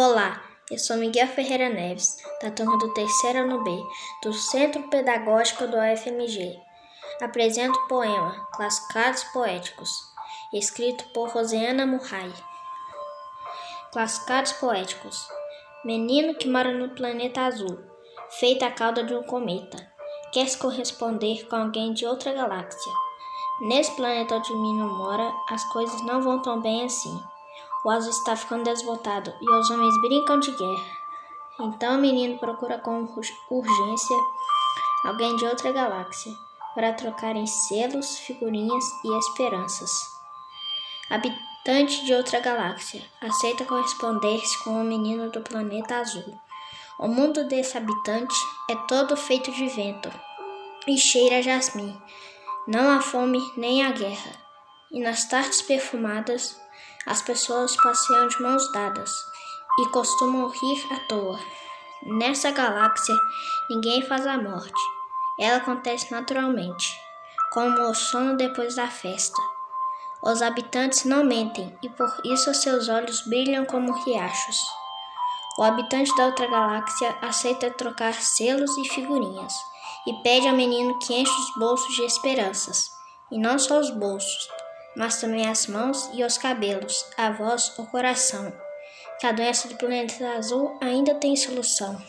Olá, eu sou Miguel Ferreira Neves, da turma do terceiro ano B, do Centro Pedagógico do UFMG. Apresento o poema Classificados Poéticos, escrito por Rosiana Murray. Classificados Poéticos Menino que mora no planeta azul, feita a cauda de um cometa, quer se corresponder com alguém de outra galáxia. Nesse planeta onde o menino mora, as coisas não vão tão bem assim. O azul está ficando desbotado e os homens brincam de guerra. Então o menino procura com urgência alguém de outra galáxia para trocarem selos, figurinhas e esperanças. Habitante de outra galáxia, aceita corresponder-se com o menino do planeta azul. O mundo desse habitante é todo feito de vento e cheira a jasmim. Não há fome nem há guerra. E nas tardes perfumadas, as pessoas passeiam de mãos dadas e costumam rir à toa. Nessa galáxia, ninguém faz a morte. Ela acontece naturalmente, como o sono depois da festa. Os habitantes não mentem e por isso seus olhos brilham como riachos. O habitante da outra galáxia aceita trocar selos e figurinhas e pede ao menino que enche os bolsos de esperanças, e não só os bolsos, mas também as mãos e os cabelos, a voz, o coração. Que a doença do planeta azul ainda tem solução.